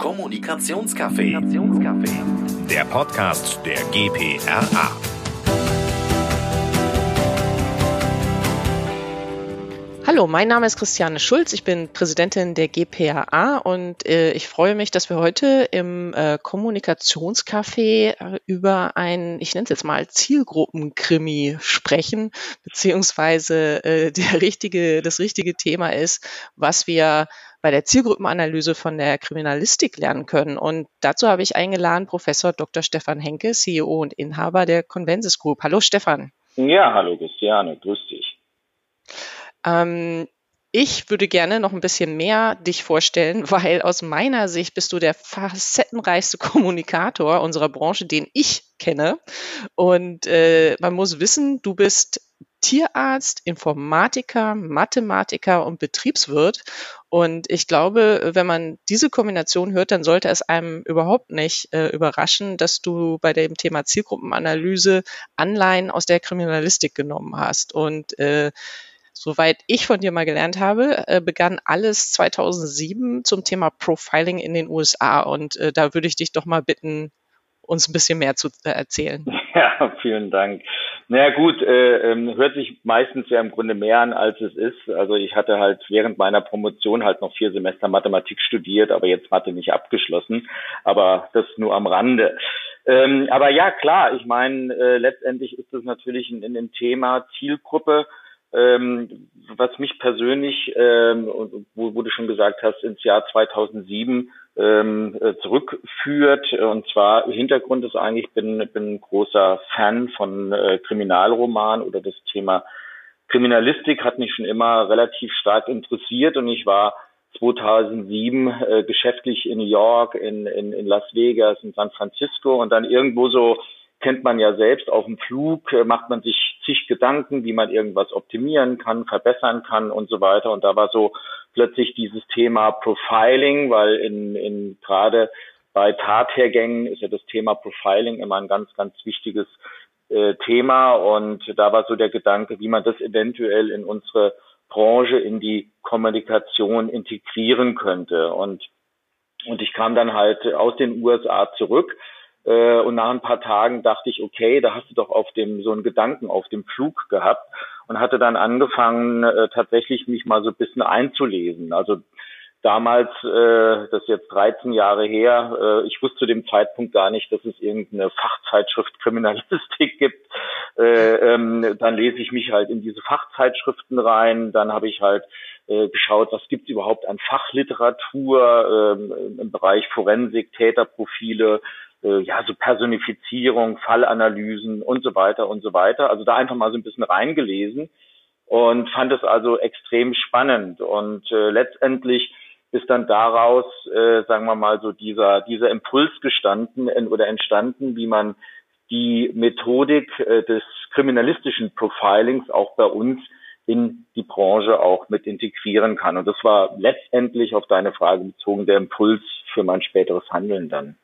Kommunikationscafé. Der Podcast der GPRA. Hallo, mein Name ist Christiane Schulz. Ich bin Präsidentin der GPRA und äh, ich freue mich, dass wir heute im äh, Kommunikationscafé äh, über ein, ich nenne es jetzt mal Zielgruppenkrimi sprechen, beziehungsweise äh, der richtige, das richtige Thema ist, was wir bei der Zielgruppenanalyse von der Kriminalistik lernen können. Und dazu habe ich eingeladen Professor Dr. Stefan Henke, CEO und Inhaber der Convensis Group. Hallo Stefan. Ja, hallo Christiane, grüß dich. Ähm, ich würde gerne noch ein bisschen mehr dich vorstellen, weil aus meiner Sicht bist du der facettenreichste Kommunikator unserer Branche, den ich kenne. Und äh, man muss wissen, du bist Tierarzt, Informatiker, Mathematiker und Betriebswirt. Und ich glaube, wenn man diese Kombination hört, dann sollte es einem überhaupt nicht äh, überraschen, dass du bei dem Thema Zielgruppenanalyse Anleihen aus der Kriminalistik genommen hast. Und äh, soweit ich von dir mal gelernt habe, äh, begann alles 2007 zum Thema Profiling in den USA. Und äh, da würde ich dich doch mal bitten, uns ein bisschen mehr zu äh, erzählen. Ja, vielen Dank. Naja gut, äh, ähm, hört sich meistens ja im Grunde mehr an, als es ist. Also ich hatte halt während meiner Promotion halt noch vier Semester Mathematik studiert, aber jetzt Mathe nicht abgeschlossen. Aber das nur am Rande. Ähm, aber ja, klar, ich meine, äh, letztendlich ist das natürlich in, in dem Thema Zielgruppe ähm, was mich persönlich, ähm, wo, wo du schon gesagt hast, ins Jahr 2007 ähm, äh, zurückführt. Und zwar Hintergrund ist eigentlich, ich bin, bin großer Fan von äh, Kriminalroman oder das Thema Kriminalistik hat mich schon immer relativ stark interessiert und ich war 2007 äh, geschäftlich in New York, in, in, in Las Vegas, in San Francisco und dann irgendwo so kennt man ja selbst auf dem Flug, äh, macht man sich zig Gedanken, wie man irgendwas optimieren kann, verbessern kann und so weiter. Und da war so plötzlich dieses Thema Profiling, weil in, in gerade bei Tathergängen ist ja das Thema Profiling immer ein ganz, ganz wichtiges äh, Thema. Und da war so der Gedanke, wie man das eventuell in unsere Branche, in die Kommunikation integrieren könnte. Und, und ich kam dann halt aus den USA zurück äh, und nach ein paar Tagen dachte ich, okay, da hast du doch auf dem so einen Gedanken auf dem Flug gehabt und hatte dann angefangen, äh, tatsächlich mich mal so ein bisschen einzulesen. Also damals, äh, das ist jetzt 13 Jahre her, äh, ich wusste zu dem Zeitpunkt gar nicht, dass es irgendeine Fachzeitschrift Kriminalistik gibt. Äh, ähm, dann lese ich mich halt in diese Fachzeitschriften rein. Dann habe ich halt äh, geschaut, was gibt es überhaupt an Fachliteratur äh, im Bereich Forensik, Täterprofile, äh, ja, so Personifizierung, Fallanalysen und so weiter und so weiter. Also da einfach mal so ein bisschen reingelesen und fand es also extrem spannend. Und äh, letztendlich ist dann daraus, äh, sagen wir mal, so dieser, dieser Impuls gestanden äh, oder entstanden, wie man die Methodik äh, des kriminalistischen Profilings auch bei uns in die Branche auch mit integrieren kann. Und das war letztendlich auf deine Frage bezogen der Impuls für mein späteres Handeln dann.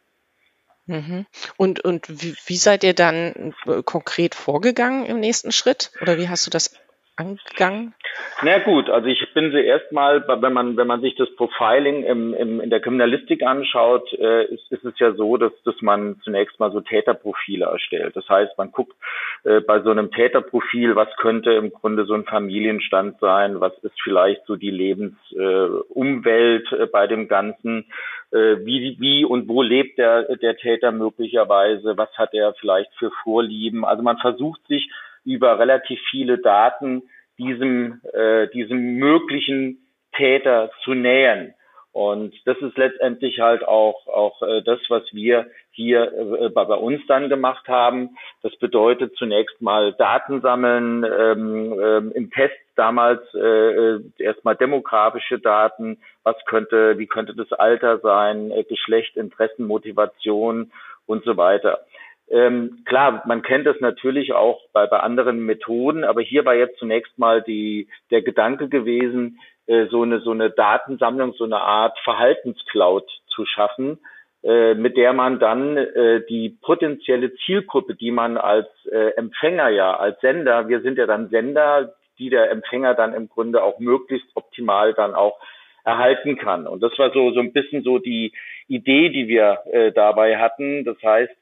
Mhm. Und, und wie, wie seid ihr dann äh, konkret vorgegangen im nächsten Schritt? Oder wie hast du das angegangen? Na gut, also ich bin sie erstmal, wenn man, wenn man sich das Profiling im, im, in der Kriminalistik anschaut, äh, ist, ist es ja so, dass, dass man zunächst mal so Täterprofile erstellt. Das heißt, man guckt äh, bei so einem Täterprofil, was könnte im Grunde so ein Familienstand sein, was ist vielleicht so die Lebensumwelt äh, bei dem Ganzen, äh, wie, wie und wo lebt der, der Täter möglicherweise, was hat er vielleicht für Vorlieben. Also man versucht sich über relativ viele Daten diesem, äh, diesem möglichen Täter zu nähern. Und das ist letztendlich halt auch, auch äh, das, was wir hier äh, bei, bei uns dann gemacht haben. Das bedeutet zunächst mal Daten sammeln, ähm, ähm, im Test damals äh, äh, erstmal demografische Daten, was könnte, wie könnte das Alter sein, äh, Geschlecht, Interessen, Motivation und so weiter. Ähm, klar, man kennt das natürlich auch bei, bei anderen Methoden, aber hier war jetzt zunächst mal die, der Gedanke gewesen, äh, so eine so eine Datensammlung, so eine Art Verhaltenscloud zu schaffen, äh, mit der man dann äh, die potenzielle Zielgruppe, die man als äh, Empfänger ja, als Sender, wir sind ja dann Sender, die der Empfänger dann im Grunde auch möglichst optimal dann auch erhalten kann. Und das war so, so ein bisschen so die Idee, die wir äh, dabei hatten. Das heißt,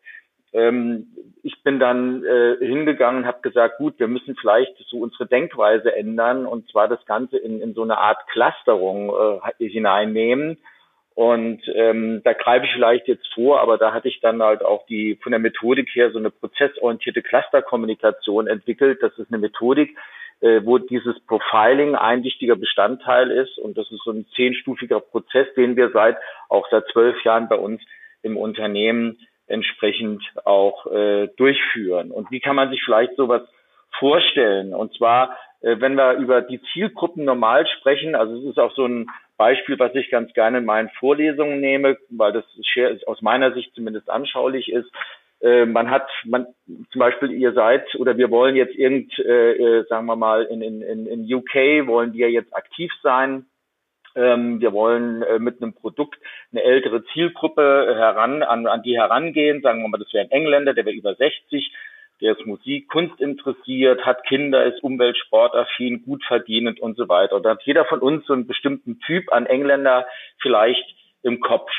ich bin dann äh, hingegangen habe gesagt, gut, wir müssen vielleicht so unsere Denkweise ändern und zwar das Ganze in, in so eine Art Clusterung äh, hineinnehmen. Und ähm, da greife ich vielleicht jetzt vor, aber da hatte ich dann halt auch die von der Methodik her so eine prozessorientierte Clusterkommunikation entwickelt. Das ist eine Methodik, äh, wo dieses Profiling ein wichtiger Bestandteil ist. Und das ist so ein zehnstufiger Prozess, den wir seit auch seit zwölf Jahren bei uns im Unternehmen entsprechend auch äh, durchführen. Und wie kann man sich vielleicht sowas vorstellen? Und zwar, äh, wenn wir über die Zielgruppen normal sprechen, also es ist auch so ein Beispiel, was ich ganz gerne in meinen Vorlesungen nehme, weil das aus meiner Sicht zumindest anschaulich ist. Äh, man hat, man zum Beispiel, ihr seid oder wir wollen jetzt irgend, äh, äh sagen wir mal, in, in, in UK wollen wir jetzt aktiv sein wir wollen äh, mit einem Produkt eine ältere Zielgruppe heran, an, an die herangehen. Sagen wir mal, das wäre ein Engländer, der wäre über 60, der ist Musik, Kunst interessiert, hat Kinder, ist umweltsportaffin, gut verdienend und so weiter. Und da hat jeder von uns so einen bestimmten Typ an Engländer vielleicht im Kopf.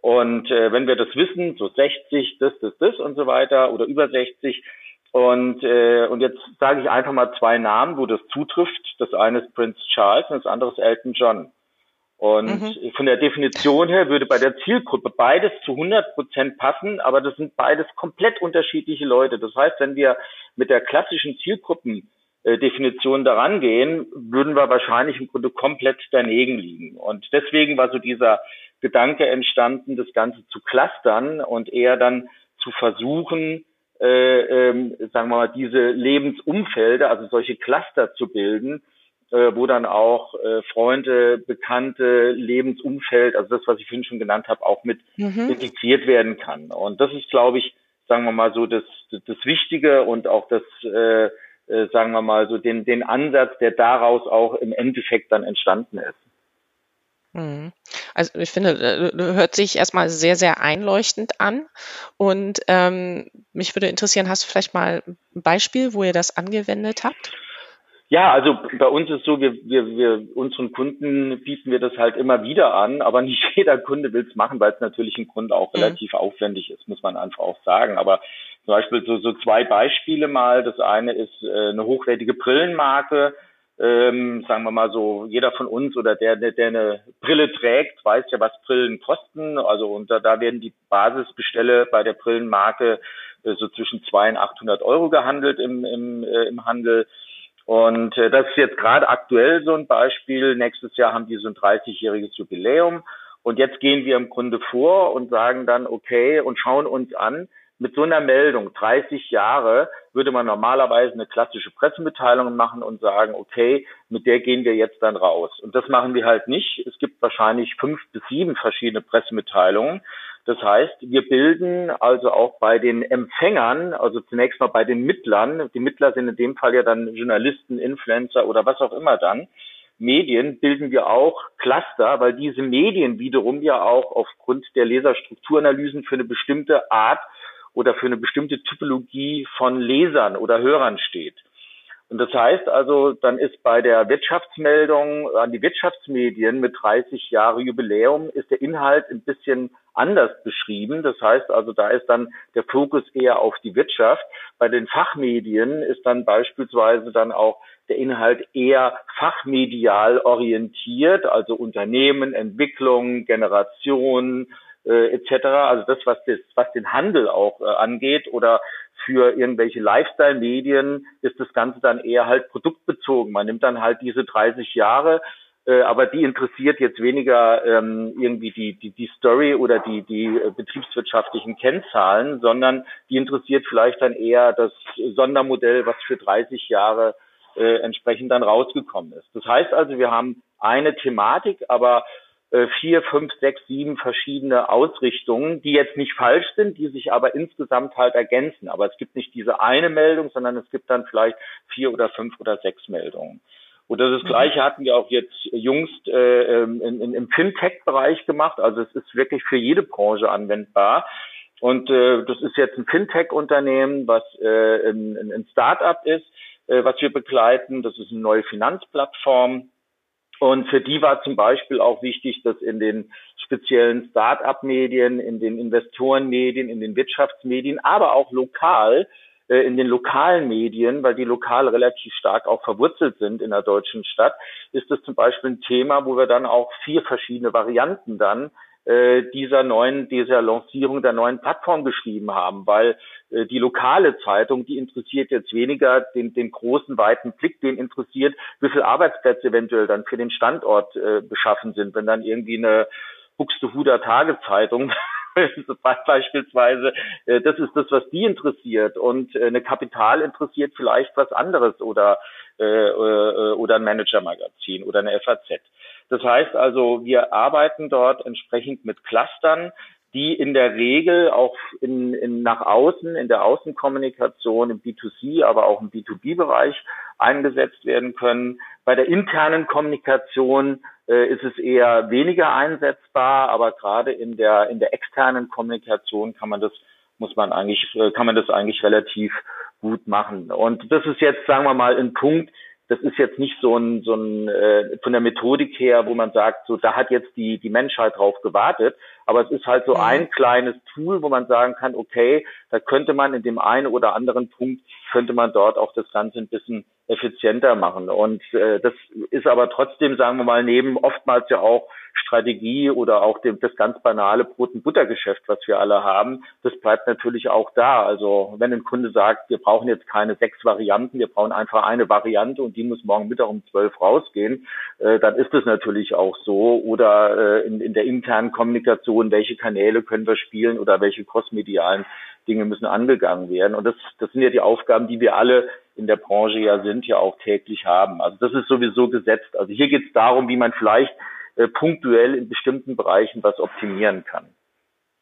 Und äh, wenn wir das wissen, so 60, das, das, das und so weiter oder über 60, und, äh, und jetzt sage ich einfach mal zwei Namen, wo das zutrifft. Das eine ist Prince Charles und das andere ist Elton John. Und mhm. von der Definition her würde bei der Zielgruppe beides zu 100 Prozent passen, aber das sind beides komplett unterschiedliche Leute. Das heißt, wenn wir mit der klassischen Zielgruppendefinition daran gehen, würden wir wahrscheinlich im Grunde komplett daneben liegen. Und deswegen war so dieser Gedanke entstanden, das Ganze zu clustern und eher dann zu versuchen, äh, ähm, sagen wir mal, diese Lebensumfelder, also solche Cluster zu bilden, äh, wo dann auch äh, Freunde, Bekannte, Lebensumfeld, also das, was ich vorhin schon genannt habe, auch mit mhm. integriert werden kann. Und das ist, glaube ich, sagen wir mal so, das, das Wichtige und auch das, äh, äh, sagen wir mal so, den, den Ansatz, der daraus auch im Endeffekt dann entstanden ist. Mhm. Also ich finde, äh, hört sich erstmal sehr, sehr einleuchtend an. Und ähm, mich würde interessieren, hast du vielleicht mal ein Beispiel, wo ihr das angewendet habt? Ja, also bei uns ist so, wir, wir, wir unseren Kunden bieten wir das halt immer wieder an, aber nicht jeder Kunde will es machen, weil es natürlich im Grunde auch mhm. relativ aufwendig ist, muss man einfach auch sagen. Aber zum Beispiel so, so zwei Beispiele mal. Das eine ist äh, eine hochwertige Brillenmarke. Ähm, sagen wir mal so, jeder von uns oder der, der, der eine Brille trägt, weiß ja, was Brillen kosten. Also und da, da werden die Basisbestelle bei der Brillenmarke äh, so zwischen zwei und 800 Euro gehandelt im, im, äh, im Handel. Und äh, das ist jetzt gerade aktuell so ein Beispiel. Nächstes Jahr haben die so ein 30-jähriges Jubiläum. Und jetzt gehen wir im Grunde vor und sagen dann, okay, und schauen uns an, mit so einer Meldung, 30 Jahre, würde man normalerweise eine klassische Pressemitteilung machen und sagen, okay, mit der gehen wir jetzt dann raus. Und das machen wir halt nicht. Es gibt wahrscheinlich fünf bis sieben verschiedene Pressemitteilungen. Das heißt, wir bilden also auch bei den Empfängern, also zunächst mal bei den Mittlern, die Mittler sind in dem Fall ja dann Journalisten, Influencer oder was auch immer dann, Medien bilden wir auch Cluster, weil diese Medien wiederum ja auch aufgrund der Leserstrukturanalysen für eine bestimmte Art oder für eine bestimmte Typologie von Lesern oder Hörern steht. Und das heißt also, dann ist bei der Wirtschaftsmeldung an die Wirtschaftsmedien mit 30 Jahre Jubiläum ist der Inhalt ein bisschen anders beschrieben. Das heißt also, da ist dann der Fokus eher auf die Wirtschaft. Bei den Fachmedien ist dann beispielsweise dann auch der Inhalt eher fachmedial orientiert, also Unternehmen, Entwicklung, Generation, äh, etc. Also das, was, das, was den Handel auch äh, angeht oder für irgendwelche Lifestyle-Medien ist das Ganze dann eher halt produktbezogen. Man nimmt dann halt diese 30 Jahre, äh, aber die interessiert jetzt weniger ähm, irgendwie die, die, die Story oder die, die äh, betriebswirtschaftlichen Kennzahlen, sondern die interessiert vielleicht dann eher das Sondermodell, was für 30 Jahre äh, entsprechend dann rausgekommen ist. Das heißt also, wir haben eine Thematik, aber äh, vier, fünf, sechs, sieben verschiedene Ausrichtungen, die jetzt nicht falsch sind, die sich aber insgesamt halt ergänzen. Aber es gibt nicht diese eine Meldung, sondern es gibt dann vielleicht vier oder fünf oder sechs Meldungen. Und das, das mhm. Gleiche hatten wir auch jetzt jüngst äh, in, in, im Fintech-Bereich gemacht. Also es ist wirklich für jede Branche anwendbar. Und äh, das ist jetzt ein Fintech-Unternehmen, was äh, ein, ein Start-up ist, äh, was wir begleiten. Das ist eine neue Finanzplattform Und für die war zum Beispiel auch wichtig, dass in den speziellen Start-up-Medien, in den Investorenmedien, in den Wirtschaftsmedien, aber auch lokal in den lokalen Medien, weil die lokal relativ stark auch verwurzelt sind in der deutschen Stadt, ist das zum Beispiel ein Thema, wo wir dann auch vier verschiedene Varianten dann äh, dieser neuen, dieser Lancierung der neuen Plattform geschrieben haben, weil äh, die lokale Zeitung, die interessiert jetzt weniger den, den großen, weiten Blick, den interessiert, wie viele Arbeitsplätze eventuell dann für den Standort äh, beschaffen sind, wenn dann irgendwie eine Buxtehuder Tagezeitung beispielsweise, äh, das ist das, was die interessiert und äh, eine Kapital interessiert vielleicht was anderes oder äh, äh, oder ein Manager-Magazin oder eine FAZ. Das heißt also, wir arbeiten dort entsprechend mit Clustern, die in der Regel auch in, in nach außen, in der Außenkommunikation, im B2C, aber auch im B2B-Bereich eingesetzt werden können. Bei der internen Kommunikation äh, ist es eher weniger einsetzbar, aber gerade in der in der externen Kommunikation kann man das muss man eigentlich äh, kann man das eigentlich relativ gut machen. Und das ist jetzt sagen wir mal ein Punkt, das ist jetzt nicht so ein, so ein äh, von der Methodik her, wo man sagt, so da hat jetzt die, die Menschheit drauf gewartet, aber es ist halt so ein kleines Tool, wo man sagen kann, okay, da könnte man in dem einen oder anderen Punkt, könnte man dort auch das Ganze ein bisschen effizienter machen. Und äh, das ist aber trotzdem, sagen wir mal, neben oftmals ja auch Strategie oder auch dem, das ganz banale Brot- und Buttergeschäft, was wir alle haben, das bleibt natürlich auch da. Also wenn ein Kunde sagt, wir brauchen jetzt keine sechs Varianten, wir brauchen einfach eine Variante und die muss morgen Mittag um zwölf rausgehen, äh, dann ist es natürlich auch so. Oder äh, in, in der internen Kommunikation, welche Kanäle können wir spielen oder welche crossmedialen Dinge müssen angegangen werden. Und das, das sind ja die Aufgaben, die wir alle in der Branche ja sind, ja auch täglich haben. Also das ist sowieso gesetzt. Also hier geht es darum, wie man vielleicht äh, punktuell in bestimmten Bereichen was optimieren kann.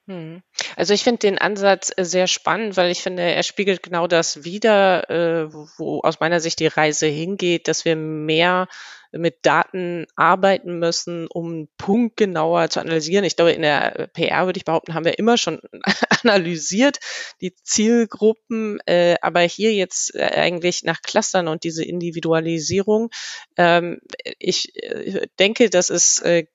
Hm. Also ich finde den Ansatz äh, sehr spannend, weil ich finde, er spiegelt genau das wider, äh, wo aus meiner Sicht die Reise hingeht, dass wir mehr mit Daten arbeiten müssen, um punktgenauer zu analysieren. Ich glaube, in der PR würde ich behaupten, haben wir immer schon analysiert, die Zielgruppen, äh, aber hier jetzt äh, eigentlich nach Clustern und diese Individualisierung. Ähm, ich äh, denke, das ist äh,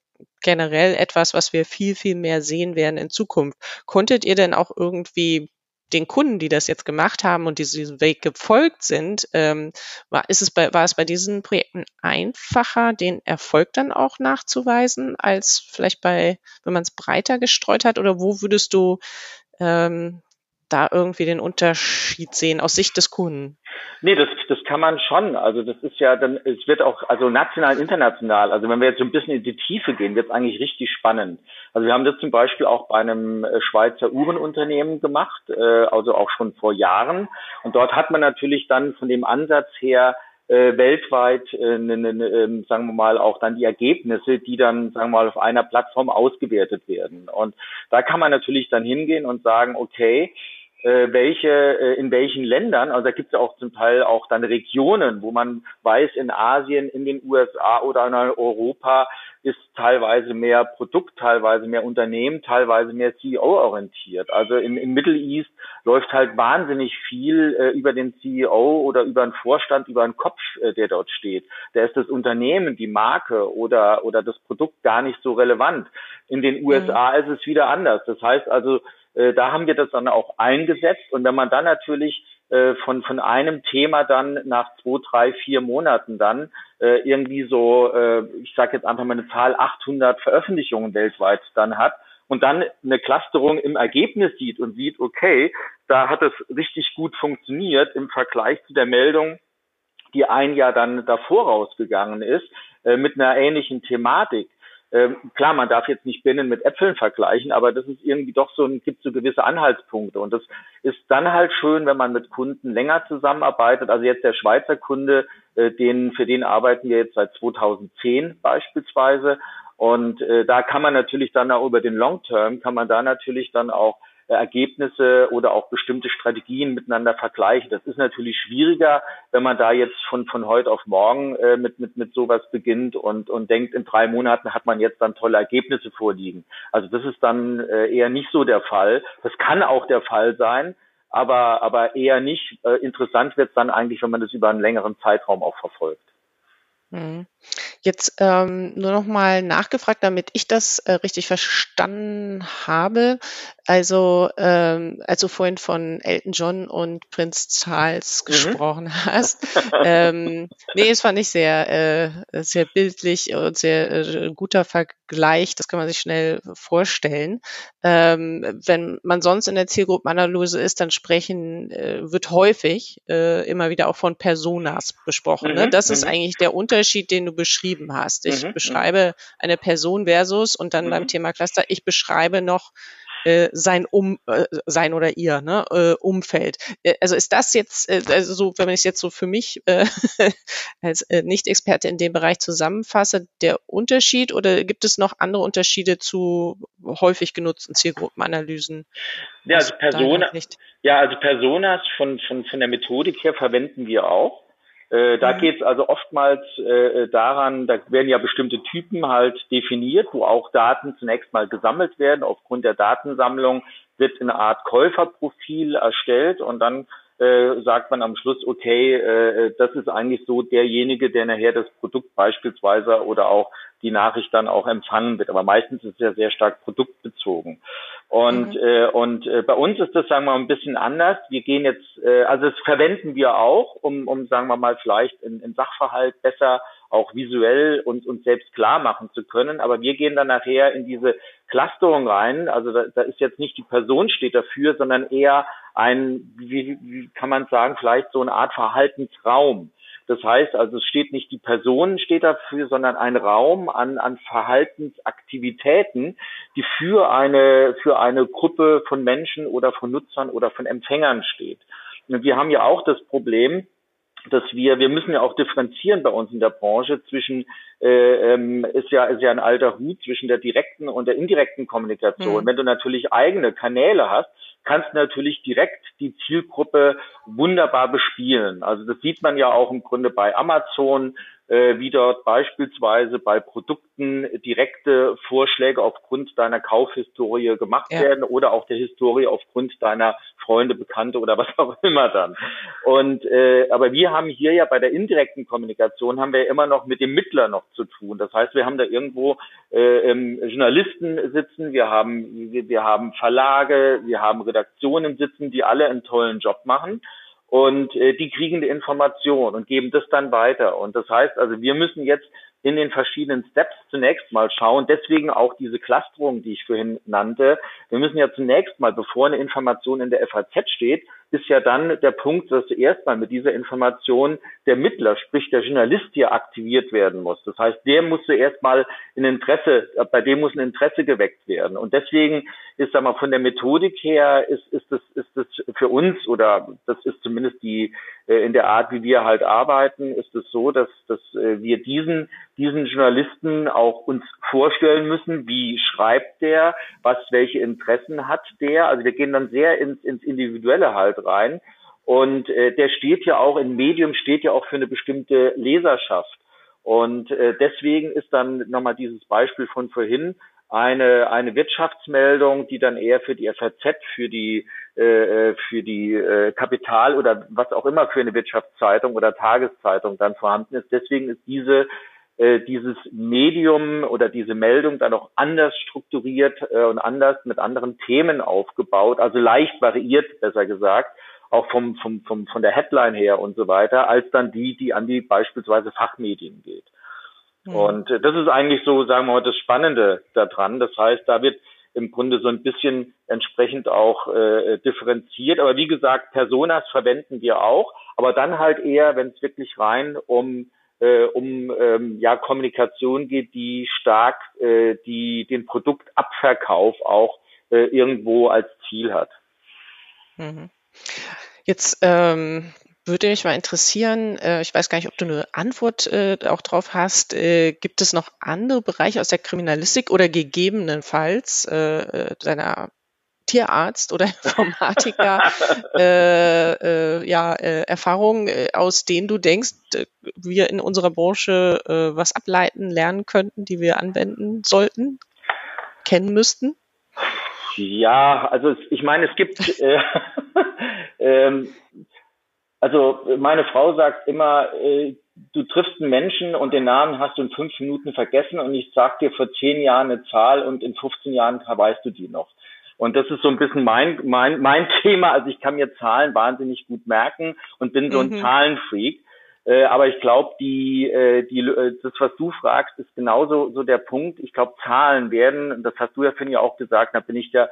generell etwas, was wir viel, viel mehr sehen werden in Zukunft. Konntet ihr denn auch irgendwie den Kunden, die das jetzt gemacht haben und diesen Weg gefolgt sind, ähm, war, ist es bei, war es bei diesen Projekten einfacher, den Erfolg dann auch nachzuweisen, als vielleicht bei, wenn man es breiter gestreut hat? Oder wo würdest du ähm, da irgendwie den Unterschied sehen aus Sicht des Kunden? Nee, das, das kann man schon. Also das ist ja dann, es wird auch, also national, international, also wenn wir jetzt so ein bisschen in die Tiefe gehen, wird es eigentlich richtig spannend. Also wir haben das zum Beispiel auch bei einem äh, Schweizer Uhrenunternehmen gemacht, äh, also auch schon vor Jahren. Und dort hat man natürlich dann von dem Ansatz her äh, weltweit, äh, ne, ne, ne, ähm, sagen wir mal, auch dann die Ergebnisse, die dann, sagen wir mal, auf einer Plattform ausgewertet werden. Und da kann man natürlich dann hingehen und sagen, okay, äh, welche, äh, in welchen Ländern, also da gibt es ja auch zum Teil auch dann Regionen, wo man weiß, in Asien, in den USA oder in Europa ist teilweise mehr Produkt, teilweise mehr Unternehmen, teilweise mehr CEO-orientiert. Also in, in Middle East läuft halt wahnsinnig viel äh, über den CEO oder über einen Vorstand, über einen Kopf, äh, der dort steht. Da ist das Unternehmen, die Marke oder, oder das Produkt gar nicht so relevant. In den USA mhm. ist es wieder anders. Das heißt also, äh, da haben wir das dann auch eingesetzt. Und wenn man dann natürlich äh, von, von einem Thema dann nach zwei, drei, vier Monaten dann äh, irgendwie so, äh, ich sage jetzt einfach mal eine Zahl, 800 Veröffentlichungen weltweit dann hat und dann eine Clusterung im Ergebnis sieht und sieht, okay, da hat es richtig gut funktioniert im Vergleich zu der Meldung, die ein Jahr dann davor rausgegangen ist, äh, mit einer ähnlichen Thematik, klar, man darf jetzt nicht Birnen mit Äpfeln vergleichen, aber das ist irgendwie doch so, gibt so gewisse Anhaltspunkte. Und das ist dann halt schön, wenn man mit Kunden länger zusammenarbeitet. Also jetzt der Schweizer Kunde, äh, den, für den arbeiten wir jetzt seit 2010 beispielsweise. Und äh, da kann man natürlich dann auch über den Long Term, kann man da natürlich dann auch Ergebnisse oder auch bestimmte Strategien miteinander vergleichen. Das ist natürlich schwieriger, wenn man da jetzt von, von heute auf morgen äh, mit, mit, mit sowas beginnt und, und denkt, in drei Monaten hat man jetzt dann tolle Ergebnisse vorliegen. Also das ist dann äh, eher nicht so der Fall. Das kann auch der Fall sein, aber, aber eher nicht. Äh, interessant wird es dann eigentlich, wenn man das über einen längeren Zeitraum auch verfolgt. Mhm. Jetzt ähm, nur noch mal nachgefragt, damit ich das äh, richtig verstanden habe. Also, ähm, als du vorhin von Elton John und Prinz Charles mhm. gesprochen hast, ähm, nee, es fand ich sehr, äh, sehr bildlich und sehr äh, guter Vergleich. Das kann man sich schnell vorstellen. Ähm, wenn man sonst in der Zielgruppenanalyse ist, dann sprechen äh, wird häufig äh, immer wieder auch von Personas besprochen. Ne? Mhm, ne? Das ist mhm. eigentlich der Unterschied, den du beschrieben hast. Ich mhm, mhm. beschreibe eine Person versus und dann beim Thema Cluster, ich beschreibe noch äh, sein um äh, sein oder ihr ne, äh, Umfeld. Also ist das jetzt also so, wenn es jetzt so für mich als Nicht-Experte in dem Bereich zusammenfasse, der Unterschied oder gibt es noch andere Unterschiede zu häufig genutzten Zielgruppenanalysen? Ja, also Persona, ja, also Personas von, von, von der Methodik her verwenden wir auch. Äh, da mhm. geht es also oftmals äh, daran, da werden ja bestimmte Typen halt definiert, wo auch Daten zunächst mal gesammelt werden. Aufgrund der Datensammlung wird eine Art Käuferprofil erstellt und dann äh, sagt man am Schluss, okay, äh, das ist eigentlich so derjenige, der nachher das Produkt beispielsweise oder auch die Nachricht dann auch empfangen wird. Aber meistens ist es ja sehr stark produktbezogen. Und, mhm. äh, und äh, bei uns ist das, sagen wir mal, ein bisschen anders. Wir gehen jetzt, äh, also das verwenden wir auch, um, um sagen wir mal, vielleicht im Sachverhalt besser auch visuell uns, uns selbst klar machen zu können. Aber wir gehen dann nachher in diese Clusterung rein. Also da, da ist jetzt nicht die Person steht dafür, sondern eher ein, wie, wie kann man sagen, vielleicht so eine Art Verhaltensraum. Das heißt also, es steht nicht die Person steht dafür, sondern ein Raum an, an Verhaltensaktivitäten, die für eine, für eine Gruppe von Menschen oder von Nutzern oder von Empfängern steht. Und wir haben ja auch das Problem, dass wir, wir müssen ja auch differenzieren bei uns in der Branche zwischen, äh, ähm, ist ja, ist ja ein alter Hut zwischen der direkten und der indirekten Kommunikation. Mhm. Wenn du natürlich eigene Kanäle hast, kannst du natürlich direkt die Zielgruppe wunderbar bespielen. Also das sieht man ja auch im Grunde bei Amazon, wie dort beispielsweise bei Produkten direkte Vorschläge aufgrund deiner Kaufhistorie gemacht ja. werden oder auch der Historie aufgrund deiner Freunde, Bekannte oder was auch immer dann. Und äh, aber wir haben hier ja bei der indirekten Kommunikation haben wir immer noch mit dem Mittler noch zu tun. Das heißt, wir haben da irgendwo äh, ähm, Journalisten sitzen, wir haben wir, wir haben Verlage, wir haben Redaktionen sitzen, die alle einen tollen Job machen und äh, die kriegen die Information und geben das dann weiter. Und das heißt also, wir müssen jetzt in den verschiedenen Steps zunächst mal schauen. Deswegen auch diese Clusterung, die ich vorhin nannte. Wir müssen ja zunächst mal, bevor eine Information in der FAZ steht, ist ja dann der Punkt, dass zuerst mal mit dieser Information der Mittler, sprich der Journalist hier aktiviert werden muss. Das heißt, der muss zuerst mal in Interesse, bei dem muss ein Interesse geweckt werden. Und deswegen ist, sag mal, von der Methodik her ist, ist das, ist das für uns oder das ist zumindest die, äh, in der Art, wie wir halt arbeiten, ist es so, dass, dass äh, wir diesen, diesen Journalisten auch uns vorstellen müssen, wie schreibt der, was, welche Interessen hat der. Also wir gehen dann sehr ins, ins Individuelle halt rein. Und äh, der steht ja auch, in Medium steht ja auch für eine bestimmte Leserschaft. Und äh, deswegen ist dann nochmal dieses Beispiel von vorhin, eine, eine Wirtschaftsmeldung, die dann eher für die FAZ, für die, äh, äh, für die äh, Kapital oder was auch immer für eine Wirtschaftszeitung oder Tageszeitung dann vorhanden ist. Deswegen ist diese äh, dieses Medium oder diese Meldung dann auch anders strukturiert äh, und anders mit anderen Themen aufgebaut, also leicht variiert, besser gesagt, auch vom, vom, vom, von der Headline her und so weiter, als dann die, die an die beispielsweise Fachmedien geht. Mhm. Und äh, das ist eigentlich so, sagen wir mal, das Spannende daran. Das heißt, da wird im Grunde so ein bisschen entsprechend auch äh, differenziert. Aber wie gesagt, Personas verwenden wir auch, aber dann halt eher, wenn es wirklich rein um äh, um ähm, ja Kommunikation geht, die stark äh, die den Produktabverkauf auch äh, irgendwo als Ziel hat. Mhm. Jetzt ähm, würde mich mal interessieren, äh, ich weiß gar nicht, ob du eine Antwort äh, auch drauf hast. Äh, gibt es noch andere Bereiche aus der Kriminalistik oder gegebenenfalls deiner Tierarzt oder Informatiker äh, äh, ja, äh, Erfahrungen, äh, aus denen du denkst, äh, wir in unserer Branche äh, was ableiten, lernen könnten, die wir anwenden sollten, kennen müssten? Ja, also ich meine, es gibt äh, ähm, also meine Frau sagt immer, du triffst einen Menschen und den Namen hast du in fünf Minuten vergessen und ich sag dir vor zehn Jahren eine Zahl und in 15 Jahren weißt du die noch. Und das ist so ein bisschen mein, mein, mein Thema. Also ich kann mir Zahlen wahnsinnig gut merken und bin so ein mhm. Zahlenfreak. Äh, aber ich glaube, die, äh, die, äh, das, was du fragst, ist genauso so der Punkt. Ich glaube, Zahlen werden, das hast du ja, finde ich, auch gesagt, da bin ich der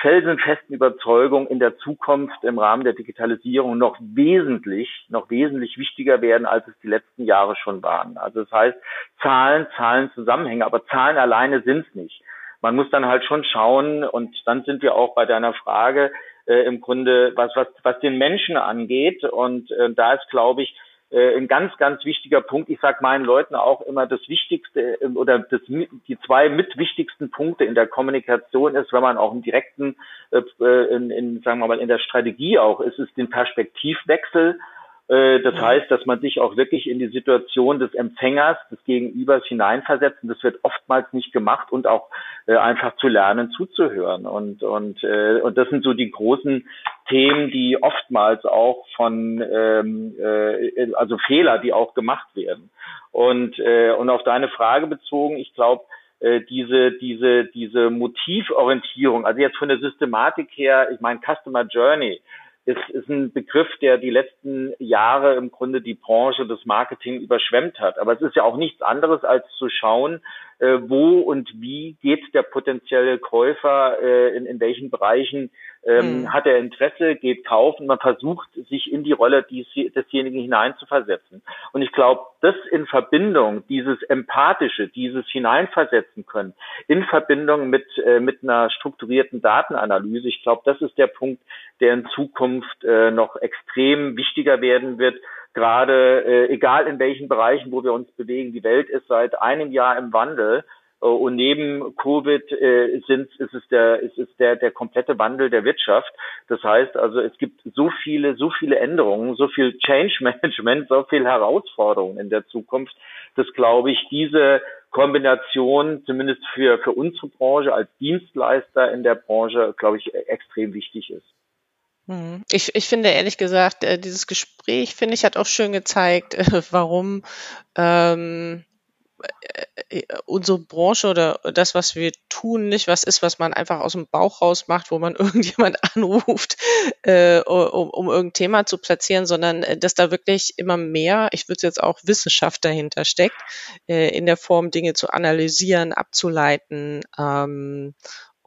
felsenfesten Überzeugung, in der Zukunft im Rahmen der Digitalisierung noch wesentlich, noch wesentlich wichtiger werden, als es die letzten Jahre schon waren. Also das heißt, Zahlen, Zahlen, Zusammenhänge, aber Zahlen alleine sind es nicht. Man muss dann halt schon schauen, und dann sind wir auch bei deiner Frage, äh, im Grunde, was, was, was den Menschen angeht. Und äh, da ist, glaube ich, äh, ein ganz, ganz wichtiger Punkt. Ich sage meinen Leuten auch immer, das Wichtigste äh, oder das, die zwei mitwichtigsten Punkte in der Kommunikation ist, wenn man auch im direkten, äh, in, in, sagen wir mal, in der Strategie auch ist, ist den Perspektivwechsel das heißt, dass man sich auch wirklich in die Situation des Empfängers, des Gegenübers hineinversetzt. Und das wird oftmals nicht gemacht und auch äh, einfach zu lernen, zuzuhören. Und, und, äh, und das sind so die großen Themen, die oftmals auch von, ähm, äh, also Fehler, die auch gemacht werden. Und, äh, und auf deine Frage bezogen, ich glaube, äh, diese, diese, diese Motivorientierung, also jetzt von der Systematik her, ich meine Customer Journey, ist, ist ein Begriff, der die letzten Jahre im Grunde die Branche des Marketing überschwemmt hat. Aber es ist ja auch nichts anderes, als zu schauen, äh, wo und wie geht der potenzielle Käufer, äh, in, in welchen Bereichen ähm, mhm. hat er Interesse, geht kaufen. Man versucht, sich in die Rolle dies, desjenigen hineinzuversetzen. Und ich glaube, das in Verbindung, dieses Empathische, dieses Hineinversetzen können, in Verbindung mit, äh, mit einer strukturierten Datenanalyse, ich glaube, das ist der Punkt, der in Zukunft äh, noch extrem wichtiger werden wird, gerade äh, egal in welchen Bereichen, wo wir uns bewegen. Die Welt ist seit einem Jahr im Wandel. Äh, und neben Covid äh, sind, ist es der, ist es der, der komplette Wandel der Wirtschaft. Das heißt also, es gibt so viele, so viele Änderungen, so viel Change Management, so viel Herausforderungen in der Zukunft, dass glaube ich diese Kombination zumindest für, für unsere Branche als Dienstleister in der Branche, glaube ich, extrem wichtig ist. Mhm. Ich, ich finde ehrlich gesagt, äh, dieses Gespräch, finde ich, hat auch schön gezeigt, äh, warum ähm, äh, unsere Branche oder das, was wir tun, nicht was ist, was man einfach aus dem Bauch raus macht, wo man irgendjemand anruft, äh, um, um irgendein Thema zu platzieren, sondern dass da wirklich immer mehr, ich würde jetzt auch Wissenschaft dahinter steckt, äh, in der Form Dinge zu analysieren, abzuleiten ähm,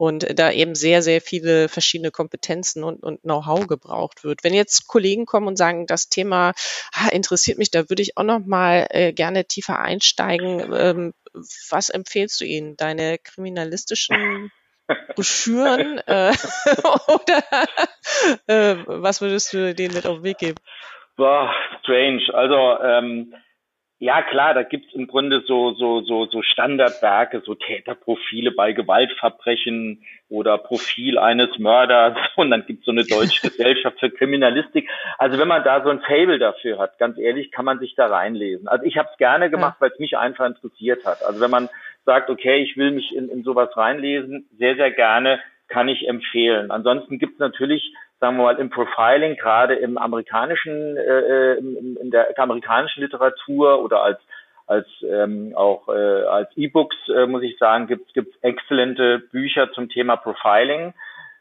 und da eben sehr, sehr viele verschiedene Kompetenzen und, und Know-how gebraucht wird. Wenn jetzt Kollegen kommen und sagen, das Thema ah, interessiert mich, da würde ich auch noch mal äh, gerne tiefer einsteigen. Ähm, was empfehlst du ihnen? Deine kriminalistischen Broschüren äh, oder äh, was würdest du denen mit auf den Weg geben? Boah, strange. Also ähm, ja, klar, da gibt's im Grunde so, so, so, so Standardwerke, so Täterprofile bei Gewaltverbrechen oder Profil eines Mörders und dann gibt's so eine deutsche Gesellschaft für Kriminalistik. Also wenn man da so ein Fable dafür hat, ganz ehrlich, kann man sich da reinlesen. Also ich habe es gerne gemacht, ja. weil es mich einfach interessiert hat. Also wenn man sagt, okay, ich will mich in, in sowas reinlesen, sehr, sehr gerne, kann ich empfehlen. Ansonsten gibt's natürlich sagen wir mal, im Profiling, gerade im amerikanischen, äh, in, in der amerikanischen Literatur oder als als ähm, auch äh, als E-Books äh, muss ich sagen, gibt gibt exzellente Bücher zum Thema Profiling.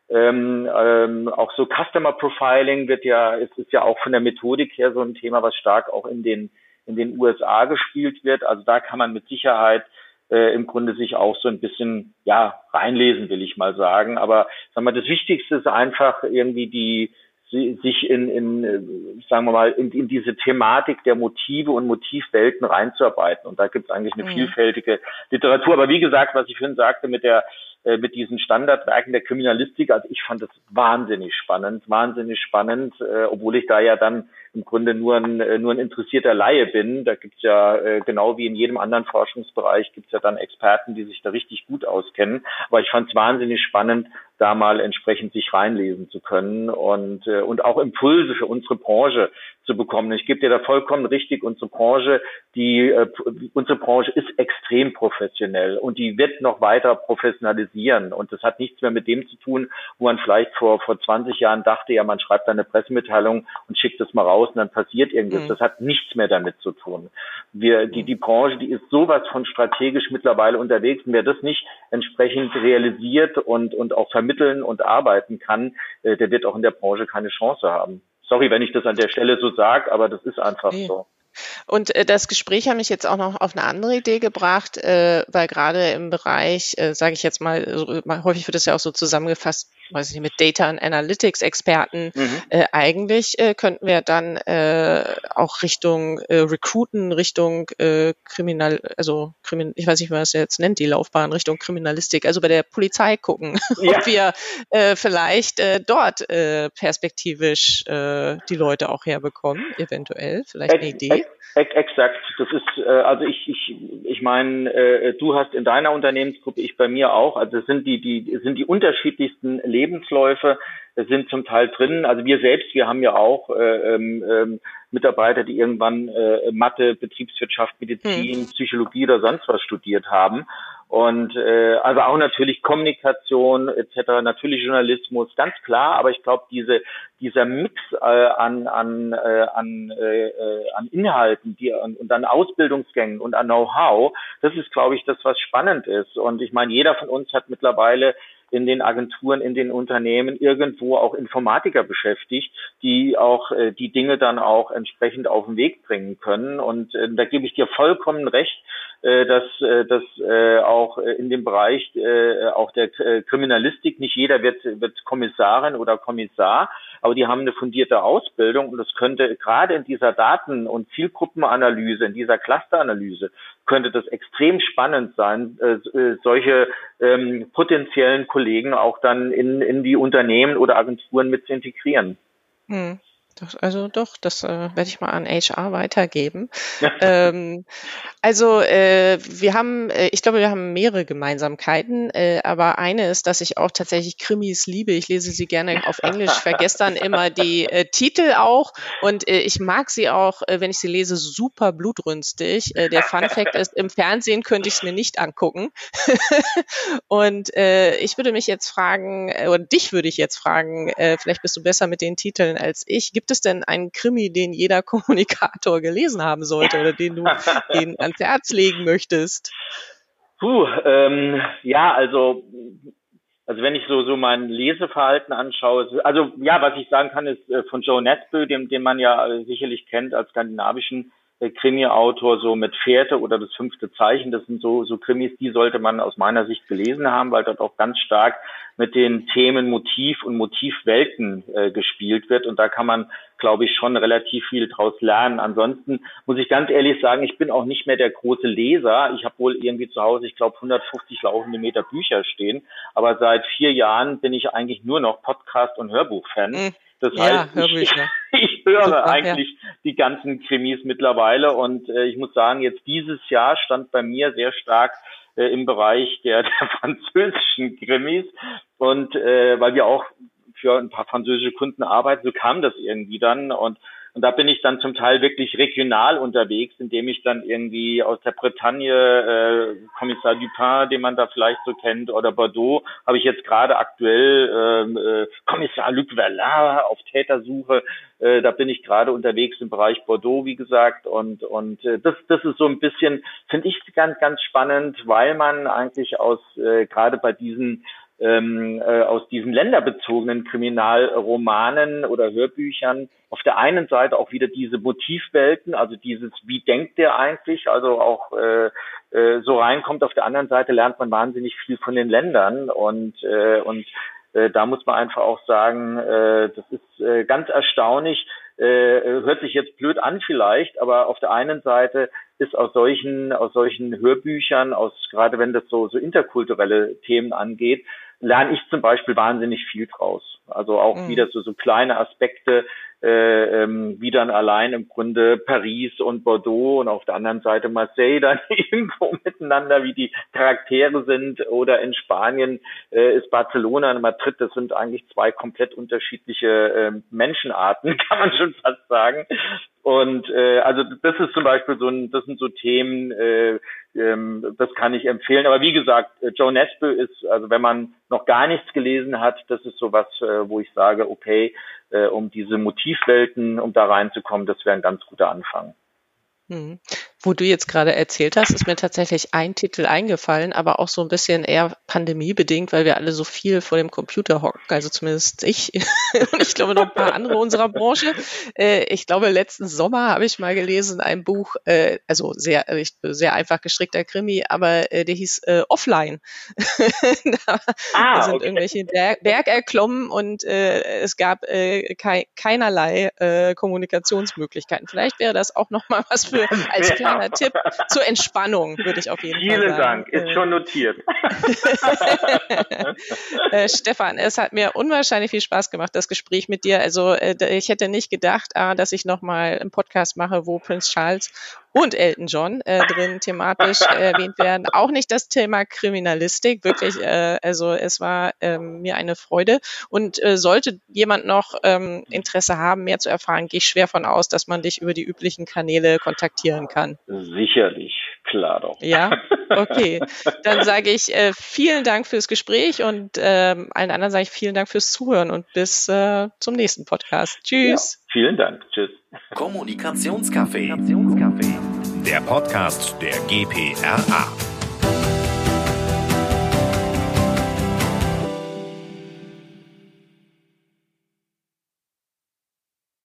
Ähm, ähm, auch so Customer Profiling wird ja ist, ist ja auch von der Methodik her so ein Thema, was stark auch in den in den USA gespielt wird. Also da kann man mit Sicherheit äh, im Grunde sich auch so ein bisschen ja reinlesen, will ich mal sagen. Aber sag mal, das Wichtigste ist einfach irgendwie die sich in, in äh, sagen wir mal, in, in diese Thematik der Motive und Motivwelten reinzuarbeiten. Und da gibt es eigentlich eine mhm. vielfältige Literatur. Aber wie gesagt, was ich vorhin sagte mit der äh, mit diesen Standardwerken der Kriminalistik, also ich fand das wahnsinnig spannend, wahnsinnig spannend, äh, obwohl ich da ja dann im Grunde nur ein, äh, nur ein interessierter Laie bin. Da gibt's ja, äh, genau wie in jedem anderen Forschungsbereich, gibt's ja dann Experten, die sich da richtig gut auskennen. Aber ich fand es wahnsinnig spannend, da mal entsprechend sich reinlesen zu können und, äh, und auch Impulse für unsere Branche zu bekommen. Ich gebe dir da vollkommen richtig, unsere Branche, die äh, unsere Branche ist extrem professionell und die wird noch weiter professionalisieren. Und das hat nichts mehr mit dem zu tun, wo man vielleicht vor, vor 20 Jahren dachte, ja, man schreibt eine Pressemitteilung und schickt das mal raus und dann passiert irgendwas. Mhm. Das hat nichts mehr damit zu tun. Wir, die, die Branche, die ist sowas von strategisch mittlerweile unterwegs. Und wer das nicht entsprechend realisiert und, und auch vermitteln und arbeiten kann, äh, der wird auch in der Branche keine Chance haben. Sorry, wenn ich das an der Stelle so sage, aber das ist einfach nee. so. Und äh, das Gespräch hat mich jetzt auch noch auf eine andere Idee gebracht, äh, weil gerade im Bereich, äh, sage ich jetzt mal, so, häufig wird es ja auch so zusammengefasst, weiß ich nicht, mit Data und Analytics Experten. Mhm. Äh, eigentlich äh, könnten wir dann äh, auch Richtung äh, Recruiten, Richtung äh, Kriminal, also Krimin, ich weiß nicht, wie man es jetzt nennt, die Laufbahn, Richtung Kriminalistik, also bei der Polizei gucken, ja. ob wir äh, vielleicht äh, dort äh, perspektivisch äh, die Leute auch herbekommen, eventuell, vielleicht eine Idee. Exakt, das ist, äh, also ich, ich, ich meine, äh, du hast in deiner Unternehmensgruppe, ich bei mir auch, also es sind die, die, sind die unterschiedlichsten Lebensläufe, sind zum Teil drin. Also wir selbst, wir haben ja auch äh, ähm, ähm, Mitarbeiter, die irgendwann äh, Mathe, Betriebswirtschaft, Medizin, hm. Psychologie oder sonst was studiert haben. Und äh, also auch natürlich Kommunikation etc., natürlich Journalismus, ganz klar, aber ich glaube, diese, dieser Mix äh, an, an, äh, an, äh, an Inhalten die, und an Ausbildungsgängen und an Know-how, das ist, glaube ich, das, was spannend ist. Und ich meine, jeder von uns hat mittlerweile in den Agenturen, in den Unternehmen irgendwo auch Informatiker beschäftigt, die auch äh, die Dinge dann auch entsprechend auf den Weg bringen können. Und äh, da gebe ich dir vollkommen recht, äh, dass, äh, dass äh, auch in dem Bereich äh, auch der äh, Kriminalistik nicht jeder wird, wird Kommissarin oder Kommissar, aber die haben eine fundierte Ausbildung und das könnte gerade in dieser Daten- und Zielgruppenanalyse, in dieser Clusteranalyse, könnte das extrem spannend sein, äh, äh, solche ähm, potenziellen Kollegen auch dann in, in die Unternehmen oder Agenturen mit zu integrieren. Hm. Doch, also doch, das äh, werde ich mal an HR weitergeben. ähm, also äh, wir haben, äh, ich glaube, wir haben mehrere Gemeinsamkeiten, äh, aber eine ist, dass ich auch tatsächlich Krimis liebe. Ich lese sie gerne auf Englisch, vergesse dann immer die äh, Titel auch und äh, ich mag sie auch, wenn ich sie lese, super blutrünstig. Der Fun Fact ist, im Fernsehen könnte ich es mir nicht angucken. und ich würde mich jetzt fragen, oder dich würde ich jetzt fragen, vielleicht bist du besser mit den Titeln als ich. Gibt es denn einen Krimi, den jeder Kommunikator gelesen haben sollte oder den du den ans Herz legen möchtest? Puh, ähm, ja, also also wenn ich so so mein Leseverhalten anschaue, also ja, was ich sagen kann, ist äh, von Joe Nesbø, dem, den man ja äh, sicherlich kennt als skandinavischen äh, Krimi-Autor, so mit Fährte oder das fünfte Zeichen, das sind so, so Krimis, die sollte man aus meiner Sicht gelesen haben, weil dort auch ganz stark mit den Themen Motiv und Motivwelten äh, gespielt wird. Und da kann man, glaube ich, schon relativ viel draus lernen. Ansonsten muss ich ganz ehrlich sagen, ich bin auch nicht mehr der große Leser. Ich habe wohl irgendwie zu Hause, ich glaube, 150 laufende Meter Bücher stehen. Aber seit vier Jahren bin ich eigentlich nur noch Podcast- und Hörbuch-Fan. Mhm. Das ja, heißt, ich, ich höre Super, eigentlich ja. die ganzen Krimis mittlerweile und äh, ich muss sagen, jetzt dieses Jahr stand bei mir sehr stark äh, im Bereich der, der französischen Krimis. Und äh, weil wir auch für ein paar französische Kunden arbeiten, so kam das irgendwie dann. Und und da bin ich dann zum Teil wirklich regional unterwegs, indem ich dann irgendwie aus der Bretagne, äh, Kommissar Dupin, den man da vielleicht so kennt, oder Bordeaux, habe ich jetzt gerade aktuell ähm, äh, Kommissar Luc Verlin auf Tätersuche. Äh, da bin ich gerade unterwegs im Bereich Bordeaux, wie gesagt. Und, und äh, das, das ist so ein bisschen, finde ich ganz, ganz spannend, weil man eigentlich aus äh, gerade bei diesen ähm, äh, aus diesen länderbezogenen Kriminalromanen oder Hörbüchern auf der einen Seite auch wieder diese Motivwelten, also dieses, wie denkt der eigentlich, also auch äh, äh, so reinkommt. Auf der anderen Seite lernt man wahnsinnig viel von den Ländern und, äh, und äh, da muss man einfach auch sagen, äh, das ist äh, ganz erstaunlich, äh, hört sich jetzt blöd an vielleicht, aber auf der einen Seite ist aus solchen, aus solchen Hörbüchern, aus, gerade wenn das so, so interkulturelle Themen angeht, lerne ich zum Beispiel wahnsinnig viel draus. Also auch mhm. wieder so, so kleine Aspekte, äh, ähm, wie dann allein im Grunde Paris und Bordeaux und auf der anderen Seite Marseille dann irgendwo miteinander, wie die Charaktere sind oder in Spanien äh, ist Barcelona und Madrid, das sind eigentlich zwei komplett unterschiedliche äh, Menschenarten, kann man schon fast sagen. Und äh, also das ist zum Beispiel so ein, das sind so Themen, äh, ähm, das kann ich empfehlen. Aber wie gesagt, äh, Joe Nesbø ist, also wenn man noch gar nichts gelesen hat, das ist sowas, äh, wo ich sage, okay, äh, um diese Motivwelten, um da reinzukommen, das wäre ein ganz guter Anfang. Wo du jetzt gerade erzählt hast, ist mir tatsächlich ein Titel eingefallen, aber auch so ein bisschen eher pandemiebedingt, weil wir alle so viel vor dem Computer hocken, also zumindest ich und ich glaube noch ein paar andere unserer Branche. Äh, ich glaube, letzten Sommer habe ich mal gelesen, ein Buch, äh, also sehr, sehr einfach gestrickter Krimi, aber äh, der hieß Offline. da, ah, sind okay. irgendwelche Berg, Berg erklommen und es gab keinerlei Kommunikationsmöglichkeiten. Vielleicht wäre das auch nochmal was für als kleiner Tipp zur Entspannung, würde ich auf jeden Vielen Fall sagen. Vielen Dank, ist schon notiert. äh, Stefan, es hat mir unwahrscheinlich viel Spaß gemacht, das Gespräch mit dir. Also äh, ich hätte nicht gedacht, ah, dass ich nochmal einen Podcast mache, wo Prinz Charles und Elton John äh, drin thematisch äh, erwähnt werden. Auch nicht das Thema Kriminalistik, wirklich. Äh, also es war ähm, mir eine Freude. Und äh, sollte jemand noch ähm, Interesse haben, mehr zu erfahren, gehe ich schwer von aus, dass man dich über die üblichen Kanäle kontaktieren kann. Sicherlich, klar doch. Ja, okay. Dann sage ich äh, vielen Dank fürs Gespräch und ähm, allen anderen sage ich vielen Dank fürs Zuhören und bis äh, zum nächsten Podcast. Tschüss. Ja, vielen Dank. Tschüss. Kommunikationscafé. Der Podcast der GPRA.